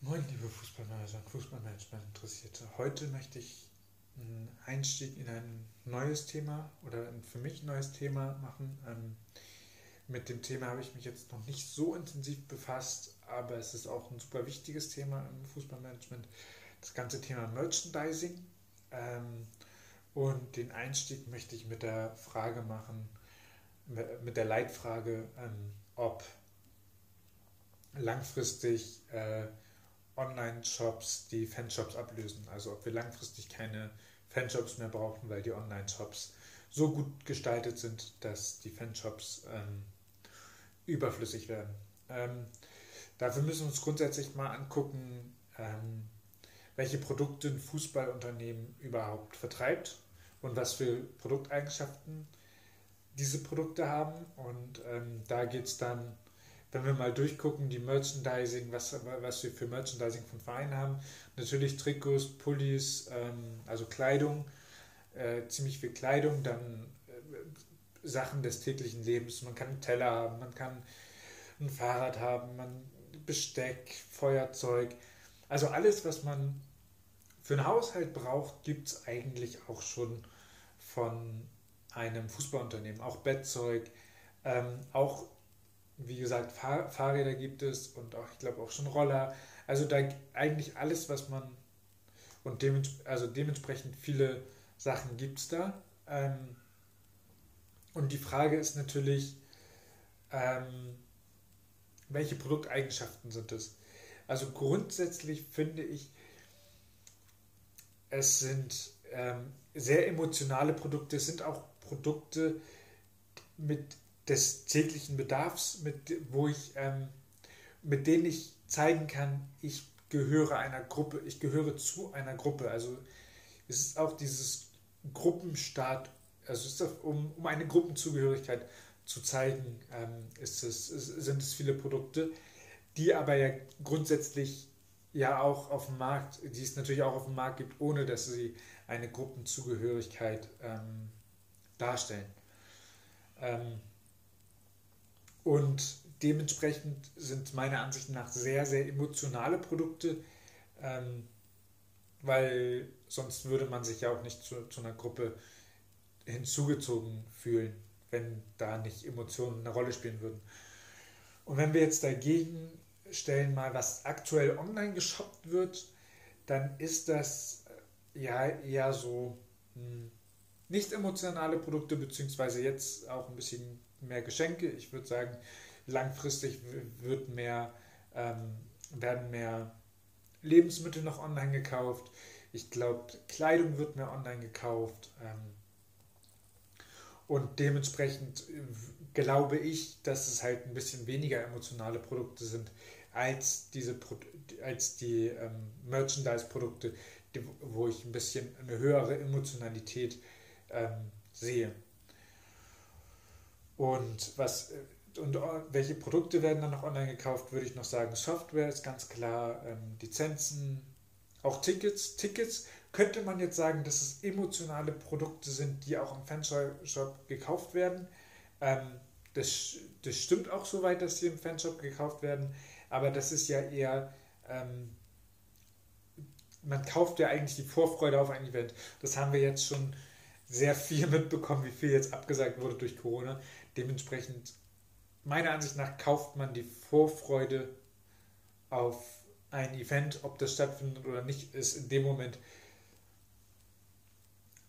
Moin, liebe Fußballmanager und Fußballmanagement-Interessierte. Heute möchte ich einen Einstieg in ein neues Thema oder ein für mich neues Thema machen. Ähm, mit dem Thema habe ich mich jetzt noch nicht so intensiv befasst, aber es ist auch ein super wichtiges Thema im Fußballmanagement. Das ganze Thema Merchandising. Ähm, und den Einstieg möchte ich mit der Frage machen, mit der Leitfrage, ähm, ob langfristig äh, Online-Shops die Fanshops ablösen. Also ob wir langfristig keine Fanshops mehr brauchen, weil die Online-Shops so gut gestaltet sind, dass die Fanshops ähm, überflüssig werden. Ähm, dafür müssen wir uns grundsätzlich mal angucken, ähm, welche Produkte ein Fußballunternehmen überhaupt vertreibt und was für Produkteigenschaften diese Produkte haben. Und ähm, da geht es dann wenn wir mal durchgucken, die Merchandising, was, was wir für Merchandising von Vereinen haben, natürlich Trikots, Pullis, ähm, also Kleidung, äh, ziemlich viel Kleidung, dann äh, Sachen des täglichen Lebens. Man kann einen Teller haben, man kann ein Fahrrad haben, man Besteck, Feuerzeug. Also alles, was man für einen Haushalt braucht, gibt es eigentlich auch schon von einem Fußballunternehmen. Auch Bettzeug, ähm, auch wie gesagt, Fahr Fahrräder gibt es und auch, ich glaube, auch schon Roller. Also da eigentlich alles, was man und dements also dementsprechend viele Sachen gibt es da. Ähm, und die Frage ist natürlich, ähm, welche Produkteigenschaften sind es? Also grundsätzlich finde ich, es sind ähm, sehr emotionale Produkte, es sind auch Produkte, mit des täglichen Bedarfs, mit, wo ich, ähm, mit denen ich zeigen kann, ich gehöre einer Gruppe, ich gehöre zu einer Gruppe. Also es ist auch dieses Gruppenstaat, also es ist auch, um, um eine Gruppenzugehörigkeit zu zeigen, ähm, ist es, sind es viele Produkte, die aber ja grundsätzlich ja auch auf dem Markt, die es natürlich auch auf dem Markt gibt, ohne dass sie eine Gruppenzugehörigkeit ähm, darstellen. Ähm, und dementsprechend sind meiner Ansicht nach sehr, sehr emotionale Produkte, ähm, weil sonst würde man sich ja auch nicht zu, zu einer Gruppe hinzugezogen fühlen, wenn da nicht Emotionen eine Rolle spielen würden. Und wenn wir jetzt dagegen stellen mal, was aktuell online geshoppt wird, dann ist das äh, ja eher so hm, nicht emotionale Produkte, beziehungsweise jetzt auch ein bisschen mehr Geschenke. Ich würde sagen, langfristig wird mehr, ähm, werden mehr Lebensmittel noch online gekauft. Ich glaube, Kleidung wird mehr online gekauft. Ähm, und dementsprechend glaube ich, dass es halt ein bisschen weniger emotionale Produkte sind als diese als die ähm, Merchandise-Produkte, wo ich ein bisschen eine höhere Emotionalität ähm, sehe. Und was und welche Produkte werden dann noch online gekauft, würde ich noch sagen. Software ist ganz klar, ähm, Lizenzen, auch Tickets. Tickets könnte man jetzt sagen, dass es emotionale Produkte sind, die auch im Fanshop gekauft werden. Ähm, das, das stimmt auch soweit, dass sie im Fanshop gekauft werden, aber das ist ja eher, ähm, man kauft ja eigentlich die Vorfreude auf ein Event. Das haben wir jetzt schon sehr viel mitbekommen, wie viel jetzt abgesagt wurde durch Corona. Dementsprechend, meiner Ansicht nach, kauft man die Vorfreude auf ein Event, ob das stattfindet oder nicht, ist in dem Moment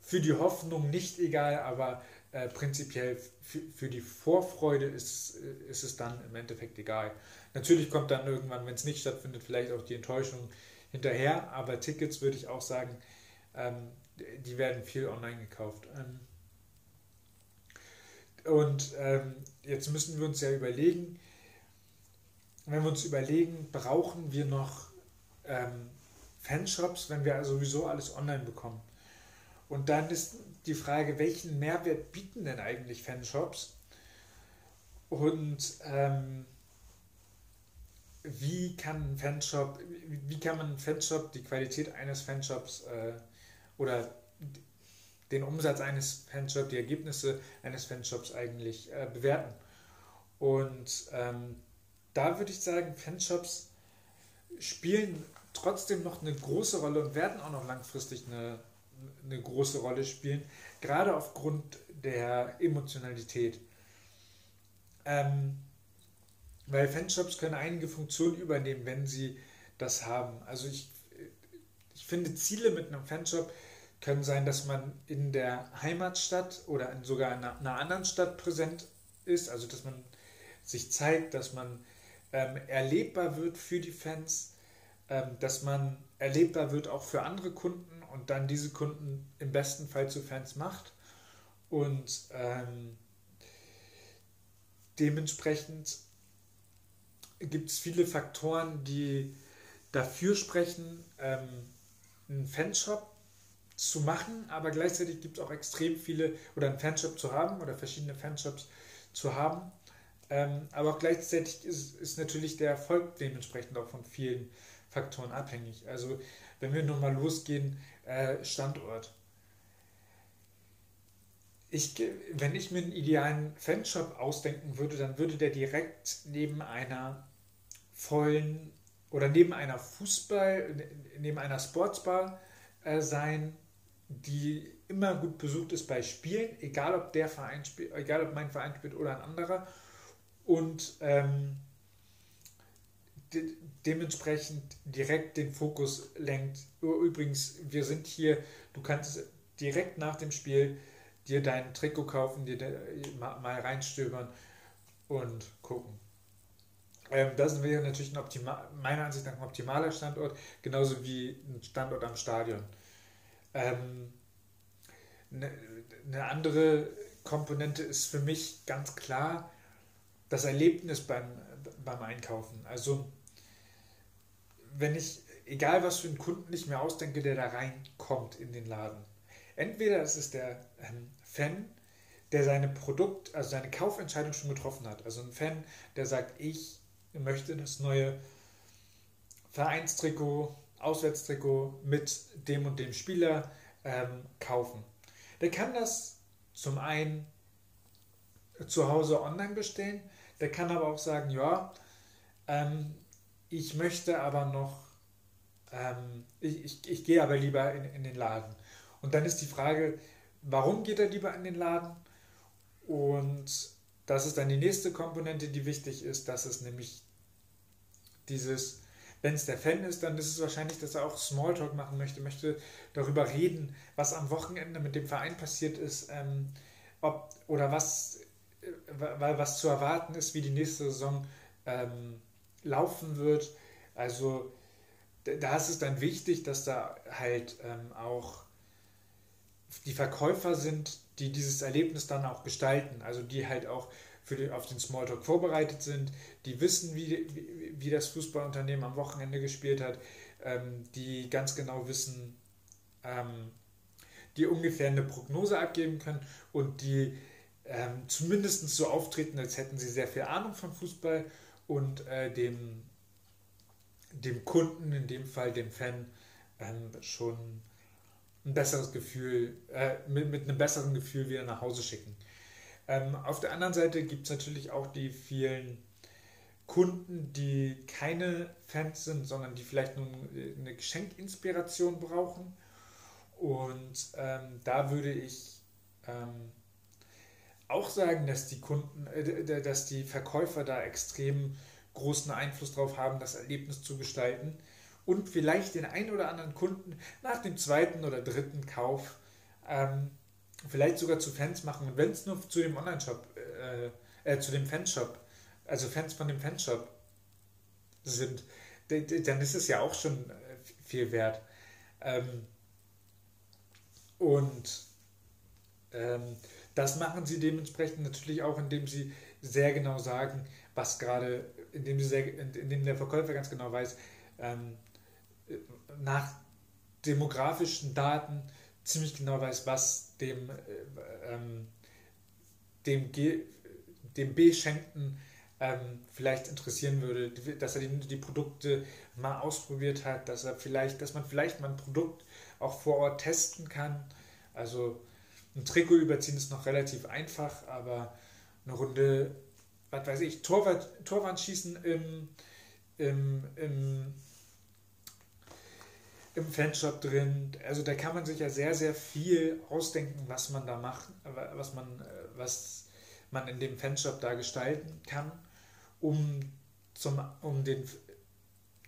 für die Hoffnung nicht egal, aber äh, prinzipiell für, die Vorfreude ist, ist es dann im Endeffekt egal. Natürlich kommt dann irgendwann, wenn es nicht stattfindet, vielleicht auch die Enttäuschung hinterher, aber Tickets würde ich auch sagen, ähm, die werden viel online gekauft. Ähm, und ähm, jetzt müssen wir uns ja überlegen, wenn wir uns überlegen, brauchen wir noch ähm, Fanshops, wenn wir sowieso alles online bekommen. Und dann ist die Frage, welchen Mehrwert bieten denn eigentlich Fanshops? Und ähm, wie kann ein Fanshop, wie kann man Fanshop, die Qualität eines Fanshops äh, oder den Umsatz eines Fanshops, die Ergebnisse eines Fanshops eigentlich äh, bewerten. Und ähm, da würde ich sagen, Fanshops spielen trotzdem noch eine große Rolle und werden auch noch langfristig eine, eine große Rolle spielen, gerade aufgrund der Emotionalität. Ähm, weil Fanshops können einige Funktionen übernehmen, wenn sie das haben. Also ich, ich finde, Ziele mit einem Fanshop können sein, dass man in der Heimatstadt oder in sogar in einer anderen Stadt präsent ist, also dass man sich zeigt, dass man ähm, erlebbar wird für die Fans, ähm, dass man erlebbar wird auch für andere Kunden und dann diese Kunden im besten Fall zu Fans macht. Und ähm, dementsprechend gibt es viele Faktoren, die dafür sprechen, ähm, einen Fanshop zu machen, aber gleichzeitig gibt es auch extrem viele, oder einen Fanshop zu haben oder verschiedene Fanshops zu haben. Ähm, aber auch gleichzeitig ist, ist natürlich der Erfolg dementsprechend auch von vielen Faktoren abhängig. Also wenn wir nochmal losgehen, äh, Standort. Ich, wenn ich mir einen idealen Fanshop ausdenken würde, dann würde der direkt neben einer vollen oder neben einer Fußball, neben einer Sportsbar äh, sein, die immer gut besucht ist bei Spielen, egal ob der Verein spielt, egal ob mein Verein spielt oder ein anderer. Und ähm, de dementsprechend direkt den Fokus lenkt. Übrigens, wir sind hier, du kannst direkt nach dem Spiel dir dein Trikot kaufen, dir mal reinstöbern und gucken. Ähm, das wäre natürlich ein optimal, meiner Ansicht nach ein optimaler Standort, genauso wie ein Standort am Stadion. Ähm, eine, eine andere Komponente ist für mich ganz klar das Erlebnis beim, beim Einkaufen. Also wenn ich, egal was für einen Kunden ich mir ausdenke, der da reinkommt in den Laden. Entweder ist es der ähm, Fan, der seine Produkt, also seine Kaufentscheidung schon getroffen hat. Also ein Fan, der sagt, ich möchte das neue Vereinstrikot, Auswärtstrikot mit dem und dem Spieler ähm, kaufen. Der kann das zum einen zu Hause online bestellen, der kann aber auch sagen, ja, ähm, ich möchte aber noch, ähm, ich, ich, ich gehe aber lieber in, in den Laden. Und dann ist die Frage, warum geht er lieber in den Laden? Und das ist dann die nächste Komponente, die wichtig ist. Das ist nämlich dieses, wenn es der Fan ist, dann ist es wahrscheinlich, dass er auch Smalltalk machen möchte, möchte darüber reden, was am Wochenende mit dem Verein passiert ist, ähm, ob oder was, äh, was zu erwarten ist, wie die nächste Saison ähm, laufen wird. Also da ist es dann wichtig, dass da halt ähm, auch die Verkäufer sind, die dieses Erlebnis dann auch gestalten, also die halt auch für den, auf den Smalltalk vorbereitet sind, die wissen, wie, wie, wie das Fußballunternehmen am Wochenende gespielt hat, ähm, die ganz genau wissen, ähm, die ungefähr eine Prognose abgeben können und die ähm, zumindest so auftreten, als hätten sie sehr viel Ahnung von Fußball und äh, dem, dem Kunden, in dem Fall dem Fan, ähm, schon ein besseres Gefühl, äh, mit, mit einem besseren Gefühl wieder nach Hause schicken. Ähm, auf der anderen Seite gibt es natürlich auch die vielen Kunden, die keine Fans sind, sondern die vielleicht nur eine Geschenkinspiration brauchen. Und ähm, da würde ich ähm, auch sagen, dass die Kunden, äh, dass die Verkäufer da extrem großen Einfluss drauf haben, das Erlebnis zu gestalten und vielleicht den einen oder anderen Kunden nach dem zweiten oder dritten Kauf ähm, vielleicht sogar zu Fans machen. Und wenn es nur zu dem Online-Shop, äh, äh, zu dem Fanshop, also Fans von dem Fanshop sind, dann ist es ja auch schon äh, viel wert. Ähm, und ähm, das machen sie dementsprechend natürlich auch, indem sie sehr genau sagen, was gerade, indem, sie sehr, indem der Verkäufer ganz genau weiß, ähm, nach demografischen Daten ziemlich genau weiß, was dem, äh, ähm, dem, G, dem B-Schenkten ähm, vielleicht interessieren würde, dass er die, die, Produkte mal ausprobiert hat, dass er vielleicht, dass man vielleicht mal ein Produkt auch vor Ort testen kann. Also ein Trikot überziehen ist noch relativ einfach, aber eine Runde, was weiß ich, Torwart, Torwand schießen im, im, im im Fanshop drin. Also da kann man sich ja sehr, sehr viel ausdenken, was man da macht, was man, was man in dem Fanshop da gestalten kann, um, zum, um den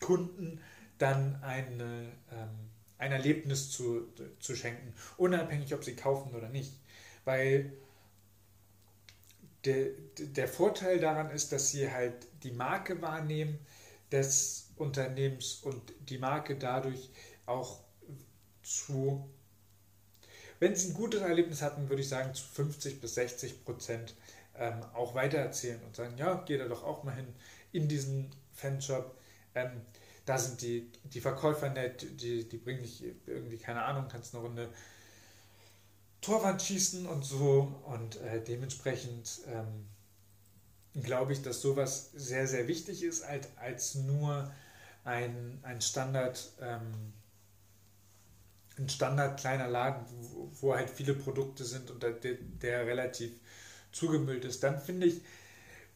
Kunden dann eine, ähm, ein Erlebnis zu, zu schenken, unabhängig, ob sie kaufen oder nicht. Weil der, der Vorteil daran ist, dass sie halt die Marke wahrnehmen des Unternehmens und die Marke dadurch auch zu, wenn sie ein gutes Erlebnis hatten, würde ich sagen, zu 50 bis 60 Prozent ähm, auch weitererzählen und sagen, ja, geh da doch auch mal hin in diesen Fanshop. Ähm, da sind die, die Verkäufer nett, die, die bringen dich irgendwie, keine Ahnung, kannst eine Runde Torwand schießen und so. Und äh, dementsprechend ähm, glaube ich, dass sowas sehr, sehr wichtig ist, als, als nur ein, ein Standard, ähm, ein Standard kleiner Laden, wo, wo, halt viele Produkte sind und der, der relativ zugemüllt ist. Dann finde ich,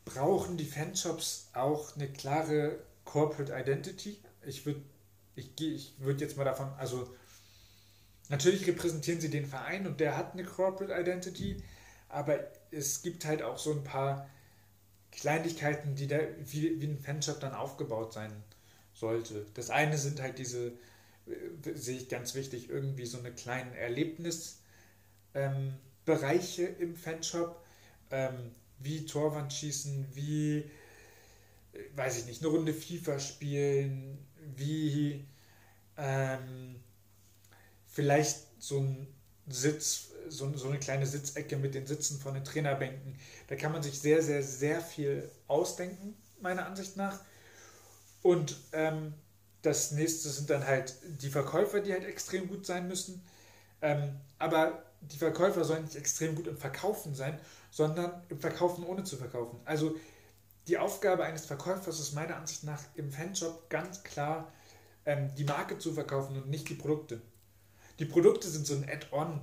brauchen die Fanshops auch eine klare Corporate Identity. Ich würde ich, ich würd jetzt mal davon, also Natürlich repräsentieren sie den Verein und der hat eine Corporate Identity, aber es gibt halt auch so ein paar Kleinigkeiten, die da wie, wie ein Fanshop dann aufgebaut sein sollte. Das eine sind halt diese, sehe ich ganz wichtig, irgendwie so eine kleinen Erlebnisbereiche ähm, im Fanshop, ähm, wie Torwandschießen, wie, äh, weiß ich nicht, eine Runde FIFA spielen, wie ähm, vielleicht so ein Sitz, so, so eine kleine Sitzecke mit den Sitzen von den Trainerbänken. Da kann man sich sehr, sehr, sehr viel ausdenken, meiner Ansicht nach. Und ähm, das nächste sind dann halt die Verkäufer, die halt extrem gut sein müssen. Ähm, aber die Verkäufer sollen nicht extrem gut im Verkaufen sein, sondern im Verkaufen ohne zu verkaufen. Also die Aufgabe eines Verkäufers ist meiner Ansicht nach im Fanshop ganz klar, ähm, die Marke zu verkaufen und nicht die Produkte. Die Produkte sind so ein Add-on,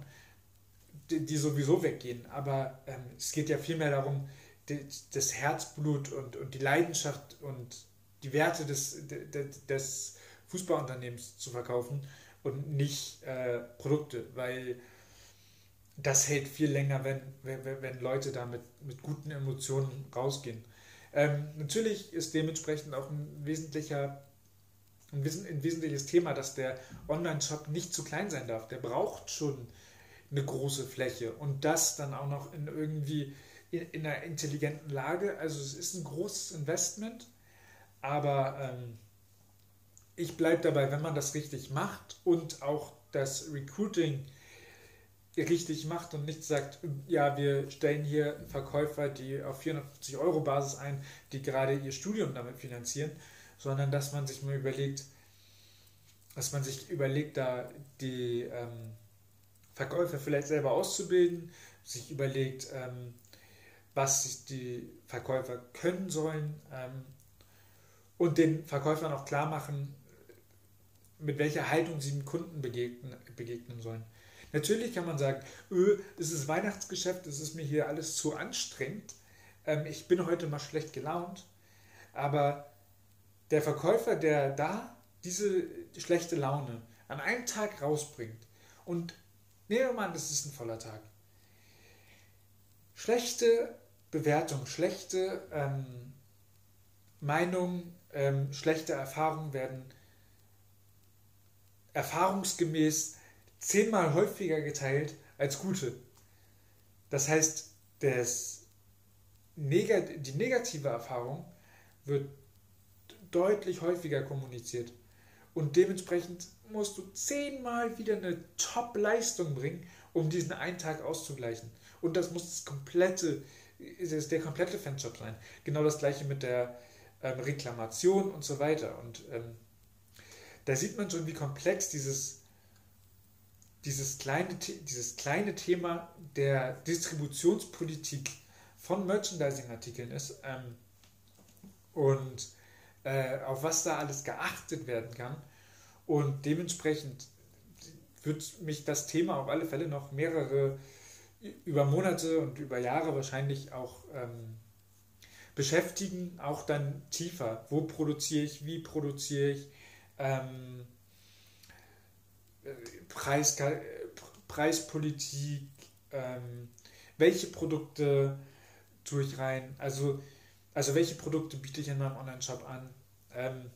die, die, sowieso weggehen, aber ähm, es geht ja vielmehr darum, die, das Herzblut und, und die Leidenschaft und die Werte des, des, des Fußballunternehmens zu verkaufen und nicht äh, Produkte, weil das hält viel länger, wenn, wenn, wenn Leute da mit, mit guten Emotionen rausgehen. Ähm, natürlich ist dementsprechend auch ein wesentlicher ein, wesentliches Thema, dass der Online-Shop nicht zu klein sein darf. Der braucht schon eine große Fläche und das dann auch noch in irgendwie in, in einer intelligenten Lage. Also es ist ein großes Investment, aber ähm, ich bleibe dabei, wenn man das richtig macht und auch das Recruiting richtig macht und nicht sagt, ja, wir stellen hier Verkäufer, die auf 450 Euro Basis ein, die gerade ihr Studium damit finanzieren, sondern dass man sich mal überlegt, dass man sich überlegt, da die ähm, Verkäufer vielleicht selber auszubilden, sich überlegt, ähm, was die Verkäufer können sollen ähm, und den Verkäufern auch klar machen, mit welcher Haltung sie dem Kunden begegnen, begegnen sollen. Natürlich kann man sagen, öh, es ist Weihnachtsgeschäft, es ist mir hier alles zu anstrengend, ähm, ich bin heute mal schlecht gelaunt, aber der Verkäufer, der da diese schlechte Laune an einem Tag rausbringt und nehmen wir mal an, das ist ein voller Tag. Schlechte Bewertung, schlechte ähm, Meinungen, ähm, schlechte Erfahrungen werden erfahrungsgemäß zehnmal häufiger geteilt als gute. Das heißt, das, die negative Erfahrung wird deutlich häufiger kommuniziert. Und dementsprechend musst du zehnmal wieder eine Top-Leistung bringen, um diesen einen Tag auszugleichen. Und das muss das komplette, das der komplette Fanshop sein. Genau das gleiche mit der ähm, Reklamation und so weiter. Und ähm, da sieht man schon, wie komplex dieses, dieses, kleine, dieses kleine Thema der Distributionspolitik von Merchandising-Artikeln ist. Ähm, und äh, auf was da alles geachtet werden kann. Und dementsprechend wird mich das Thema auf alle Fälle noch mehrere, über Monate und über Jahre wahrscheinlich auch ähm, beschäftigen, auch dann tiefer. Wo produziere ich, wie produziere ich, ähm, Preis, Preispolitik, ähm, welche Produkte tue ich rein, also, also welche Produkte biete ich in meinem Online-Shop an. Ähm,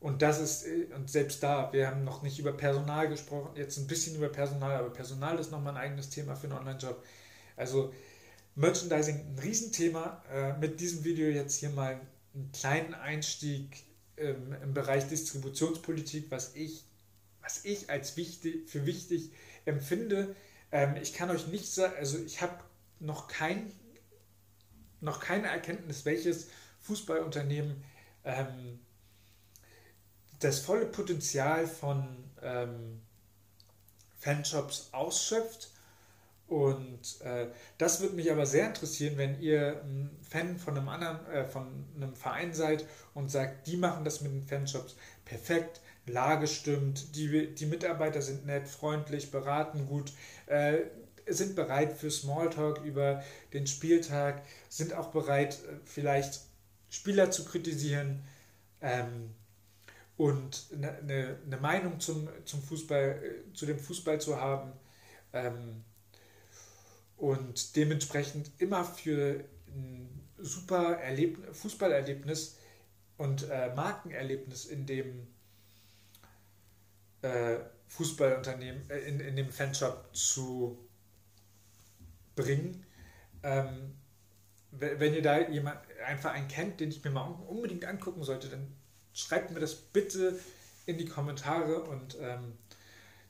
und das ist, äh, und selbst da, wir haben noch nicht über Personal gesprochen, jetzt ein bisschen über Personal, aber Personal ist nochmal ein eigenes Thema für einen Online-Shop. Also Merchandising ein Riesenthema. Äh, mit diesem Video jetzt hier mal einen kleinen Einstieg ähm, im Bereich Distributionspolitik, was ich, was ich als wichtig, für wichtig empfinde. Ähm, ich kann euch nicht sagen, also ich habe noch, kein, noch keine Erkenntnis, welches Fußballunternehmen ähm, das volle Potenzial von ähm, Fanshops ausschöpft. Und äh, das würde mich aber sehr interessieren, wenn ihr ein Fan von einem anderen, äh, von einem Verein seid und sagt, die machen das mit den Fanshops perfekt, Lage stimmt, die, die Mitarbeiter sind nett, freundlich, beraten gut, äh, sind bereit für Smalltalk über den Spieltag, sind auch bereit, äh, vielleicht Spieler zu kritisieren. Ähm, und eine, eine, eine Meinung zum, zum Fußball, äh, zu dem Fußball zu haben ähm, und dementsprechend immer für ein super Erleb Fußballerlebnis und äh, Markenerlebnis in dem äh, Fußballunternehmen, äh, in, in dem Fanshop zu bringen. Ähm, wenn ihr da jemand einfach einen kennt, den ich mir mal unbedingt angucken sollte, dann schreibt mir das bitte in die Kommentare und ähm,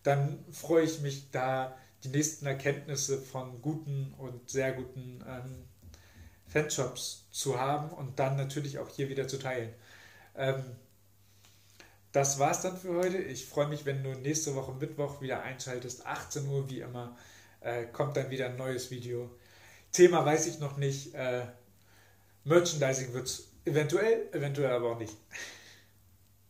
dann freue ich mich da die nächsten Erkenntnisse von guten und sehr guten ähm, Fanshops zu haben und dann natürlich auch hier wieder zu teilen. Ähm, das war's dann für heute. Ich freue mich, wenn du nächste Woche Mittwoch wieder einschaltest. 18 Uhr wie immer äh, kommt dann wieder ein neues Video. Thema weiß ich noch nicht. Äh, Merchandising wird es eventuell, eventuell aber auch nicht.